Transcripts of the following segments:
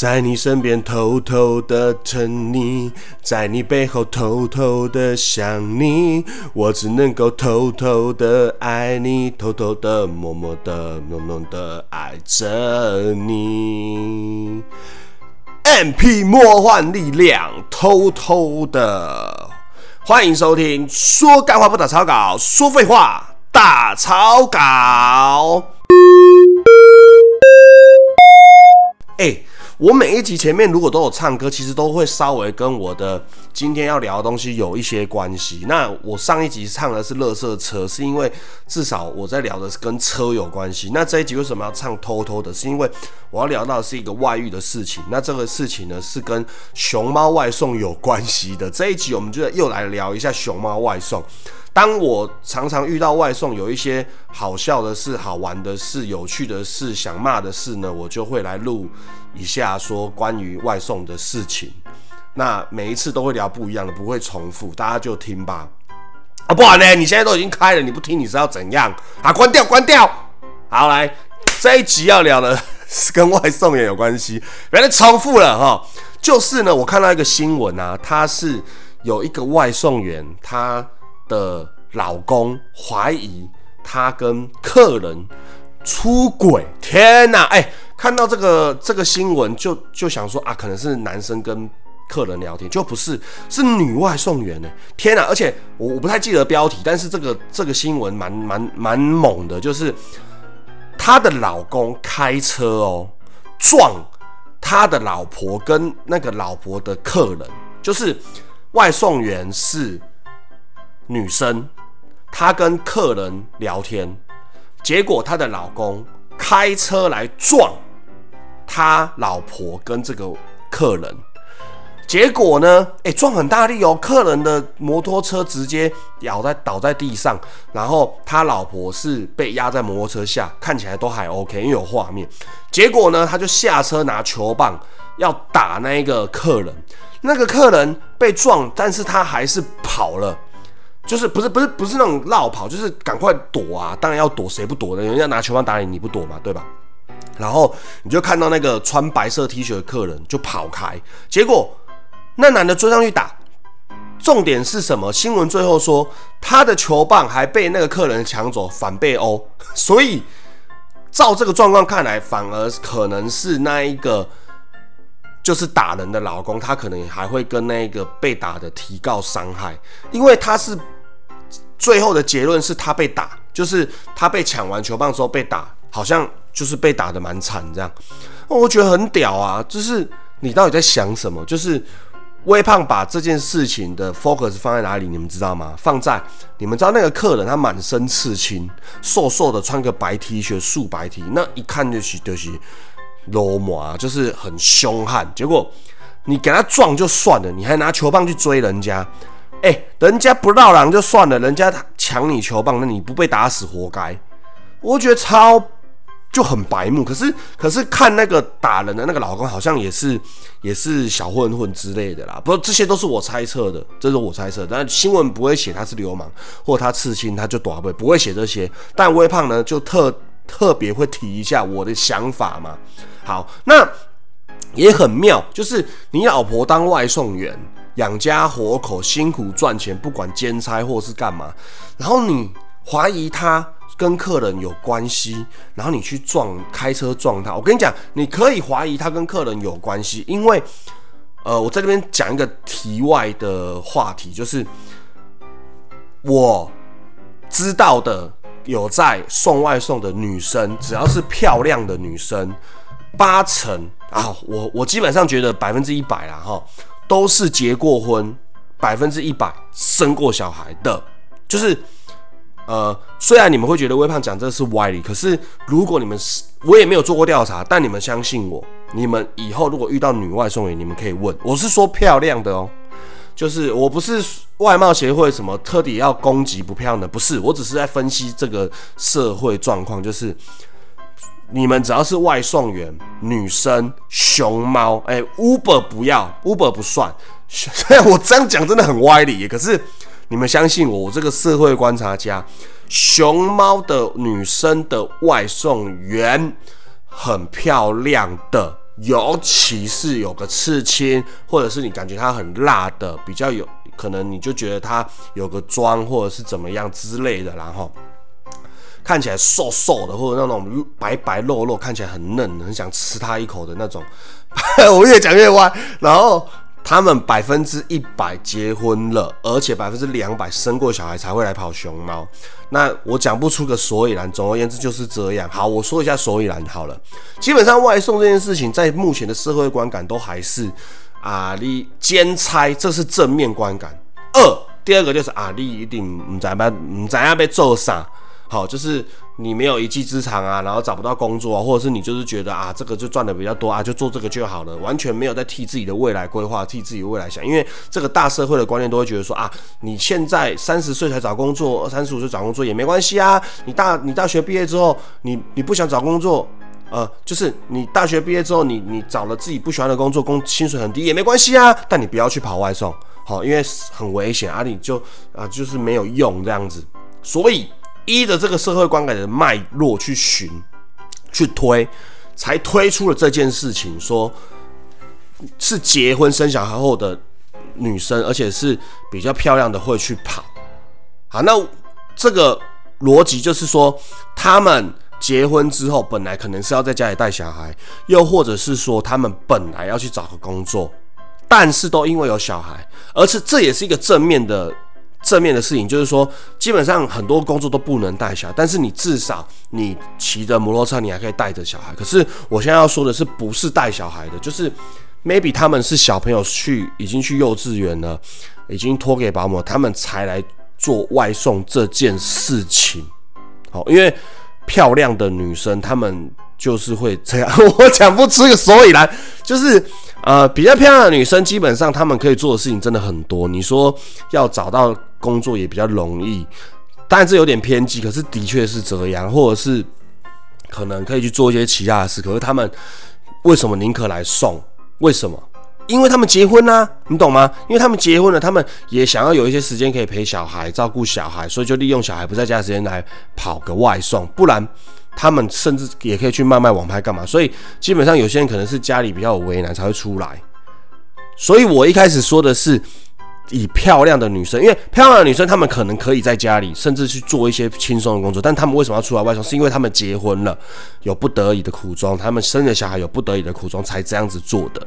在你身边偷偷的疼你，在你背后偷偷的想你，我只能够偷偷的爱你，偷偷的、默默的、浓浓的爱着你。MP 魔幻力量，偷偷的，欢迎收听。说干话不打草稿，说废话打草稿。哎。我每一集前面如果都有唱歌，其实都会稍微跟我的今天要聊的东西有一些关系。那我上一集唱的是乐色车，是因为至少我在聊的是跟车有关系。那这一集为什么要唱偷偷的？是因为我要聊到的是一个外遇的事情。那这个事情呢是跟熊猫外送有关系的。这一集我们就又来聊一下熊猫外送。当我常常遇到外送有一些好笑的事、好玩的事、有趣的事、想骂的事呢，我就会来录一下说关于外送的事情。那每一次都会聊不一样的，不会重复，大家就听吧。啊，不然呢？你现在都已经开了，你不听你是要怎样啊？关掉，关掉。好，来这一集要聊的是跟外送也有关系，原来重复了哈。就是呢，我看到一个新闻啊，他是有一个外送员，他。的老公怀疑他跟客人出轨，天哪！哎，看到这个这个新闻就就想说啊，可能是男生跟客人聊天，就不是是女外送员呢。天哪！而且我我不太记得标题，但是这个这个新闻蛮蛮蛮猛的，就是她的老公开车哦撞他的老婆跟那个老婆的客人，就是外送员是。女生，她跟客人聊天，结果她的老公开车来撞她老婆跟这个客人，结果呢，哎，撞很大力哦，客人的摩托车直接咬在倒在地上，然后他老婆是被压在摩托车下，看起来都还 OK，因为有画面。结果呢，他就下车拿球棒要打那一个客人，那个客人被撞，但是他还是跑了。就是不是不是不是那种绕跑，就是赶快躲啊！当然要躲，谁不躲呢？人家拿球棒打你，你不躲嘛，对吧？然后你就看到那个穿白色 T 恤的客人就跑开，结果那男的追上去打。重点是什么？新闻最后说他的球棒还被那个客人抢走，反被殴。所以照这个状况看来，反而可能是那一个。就是打人的老公，他可能还会跟那个被打的提告伤害，因为他是最后的结论是他被打，就是他被抢完球棒之后被打，好像就是被打的蛮惨这样。我觉得很屌啊，就是你到底在想什么？就是微胖把这件事情的 focus 放在哪里？你们知道吗？放在你们知道那个客人他满身刺青，瘦瘦的，穿个白 T 恤，素白 T，那一看就是就是。罗马就是很凶悍，结果你给他撞就算了，你还拿球棒去追人家，哎，人家不绕狼就算了，人家抢你球棒，那你不被打死活该。我觉得超就很白目，可是可是看那个打人的那个老公，好像也是也是小混混之类的啦。不过这些都是我猜测的，这是我猜测，但新闻不会写他是流氓或他刺青他就躲不不会写这些。但微胖呢，就特特别会提一下我的想法嘛。好，那也很妙，就是你老婆当外送员养家活口，辛苦赚钱，不管兼差或是干嘛，然后你怀疑他跟客人有关系，然后你去撞开车撞他。我跟你讲，你可以怀疑他跟客人有关系，因为呃，我在这边讲一个题外的话题，就是我知道的有在送外送的女生，只要是漂亮的女生。八成啊，我我基本上觉得百分之一百啦哈，都是结过婚，百分之一百生过小孩的，就是呃，虽然你们会觉得微胖讲这是歪理，可是如果你们是，我也没有做过调查，但你们相信我，你们以后如果遇到女外送员，你们可以问，我是说漂亮的哦，就是我不是外貌协会什么特地要攻击不漂亮的，不是，我只是在分析这个社会状况，就是。你们只要是外送员、女生、熊猫，哎，Uber 不要，Uber 不算。虽然我这样讲真的很歪理，可是你们相信我，我这个社会观察家，熊猫的女生的外送员很漂亮的，尤其是有个刺青，或者是你感觉它很辣的，比较有可能你就觉得它有个妆或者是怎么样之类的，然后看起来瘦瘦的，或者那种白白肉肉，看起来很嫩，很想吃它一口的那种。我越讲越歪，然后。他们百分之一百结婚了，而且百分之两百生过小孩才会来跑熊猫。那我讲不出个所以然。总而言之就是这样。好，我说一下所以然好了。基本上外送这件事情，在目前的社会观感都还是啊，你兼差，这是正面观感。二，第二个就是啊，你一定唔知要唔知要被做啥。好，就是你没有一技之长啊，然后找不到工作啊，或者是你就是觉得啊，这个就赚的比较多啊，就做这个就好了，完全没有在替自己的未来规划，替自己未来想。因为这个大社会的观念都会觉得说啊，你现在三十岁才找工作，三十五岁找工作也没关系啊。你大你大学毕业之后，你你不想找工作，呃，就是你大学毕业之后，你你找了自己不喜欢的工作，工薪水很低也没关系啊。但你不要去跑外送，好，因为很危险啊，你就啊就是没有用这样子，所以。依着这个社会观感的脉络去寻、去推，才推出了这件事情，说是结婚生小孩后的女生，而且是比较漂亮的会去跑。好，那这个逻辑就是说，他们结婚之后本来可能是要在家里带小孩，又或者是说他们本来要去找个工作，但是都因为有小孩，而是这也是一个正面的。正面的事情就是说，基本上很多工作都不能带小孩，但是你至少你骑着摩托车，你还可以带着小孩。可是我现在要说的是，不是带小孩的，就是 maybe 他们是小朋友去已经去幼稚园了，已经托给保姆，他们才来做外送这件事情。好，因为漂亮的女生，她们就是会这样，我讲不出个所以然，就是。呃，比较漂亮的女生，基本上她们可以做的事情真的很多。你说要找到工作也比较容易，当然这有点偏激，可是的确是这样，或者是可能可以去做一些其他的事。可是他们为什么宁可来送？为什么？因为他们结婚啦，你懂吗？因为他们结婚了，他们也想要有一些时间可以陪小孩、照顾小孩，所以就利用小孩不在家的时间来跑个外送，不然。他们甚至也可以去卖卖网拍干嘛？所以基本上有些人可能是家里比较有为难才会出来。所以我一开始说的是以漂亮的女生，因为漂亮的女生她们可能可以在家里甚至去做一些轻松的工作，但她们为什么要出来外送？是因为她们结婚了，有不得已的苦衷，她们生了小孩有不得已的苦衷才这样子做的。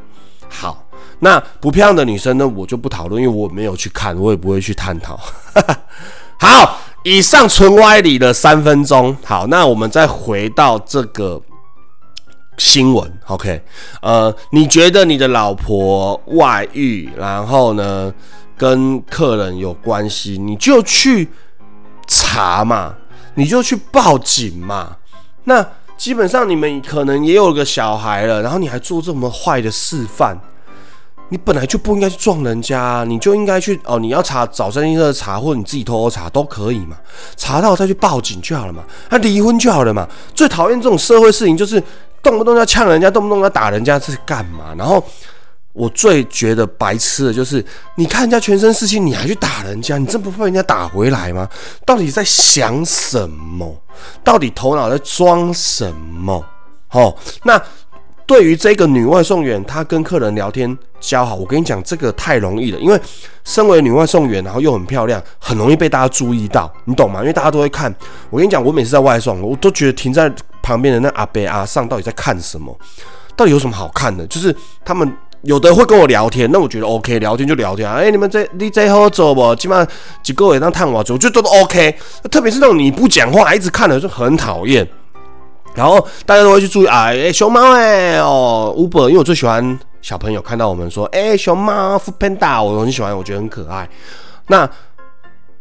好，那不漂亮的女生呢，我就不讨论，因为我没有去看，我也不会去探讨。好。以上纯歪理的三分钟，好，那我们再回到这个新闻，OK？呃，你觉得你的老婆外遇，然后呢跟客人有关系，你就去查嘛，你就去报警嘛。那基本上你们可能也有个小孩了，然后你还做这么坏的示范。你本来就不应该去撞人家，你就应该去哦。你要查找三星社查，或者你自己偷偷查都可以嘛。查到再去报警就好了嘛。他离婚就好了嘛。最讨厌这种社会事情，就是动不动要呛人家，动不动要打人家，这是干嘛？然后我最觉得白痴的就是，你看人家全身是气，你还去打人家，你真不怕人家打回来吗？到底在想什么？到底头脑在装什么？哦，那。对于这个女外送员，她跟客人聊天交好，我跟你讲，这个太容易了。因为身为女外送员，然后又很漂亮，很容易被大家注意到，你懂吗？因为大家都会看。我跟你讲，我每次在外送，我都觉得停在旁边的那阿伯阿上到底在看什么？到底有什么好看的？就是他们有的会跟我聊天，那我觉得 OK，聊天就聊天。哎，你们这你这好走不？起码几个月当探我走，我觉得都 OK。特别是那种你不讲话，一直看的就很讨厌。然后大家都会去注意啊，哎，熊猫哎哦，Uber，因为我最喜欢小朋友看到我们说，哎，熊猫 f Panda，我很喜欢，我觉得很可爱。那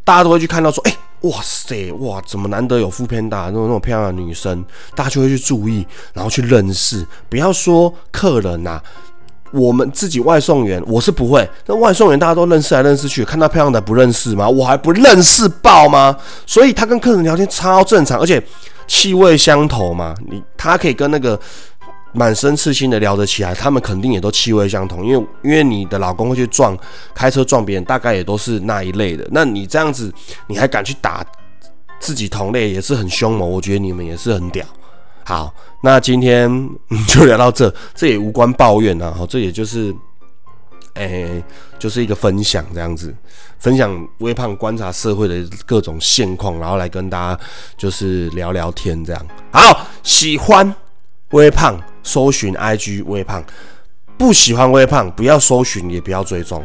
大家都会去看到说，哎，哇塞，哇，怎么难得有 f Panda 那种那种漂亮的女生，大家就会去注意，然后去认识。不要说客人呐，我们自己外送员，我是不会。那外送员大家都认识来认识去，看到漂亮的不认识吗？我还不认识爆吗？所以他跟客人聊天超正常，而且。气味相投嘛，你他可以跟那个满身刺青的聊得起来，他们肯定也都气味相同，因为因为你的老公会去撞开车撞别人，大概也都是那一类的。那你这样子，你还敢去打自己同类，也是很凶猛。我觉得你们也是很屌。好，那今天就聊到这，这也无关抱怨啊，好，这也就是，诶，就是一个分享这样子，分享微胖观察社会的各种现况，然后来跟大家就是聊聊天这样。好，喜欢微胖，搜寻 IG 微胖；不喜欢微胖，不要搜寻，也不要追踪。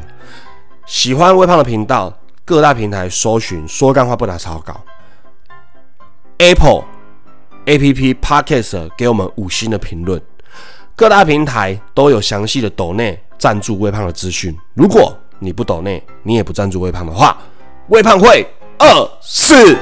喜欢微胖的频道，各大平台搜寻，说干话不打草稿。Apple A P P Podcast 给我们五星的评论，各大平台都有详细的抖内赞助微胖的资讯。如果你不抖内，你也不赞助微胖的话，微胖会二死。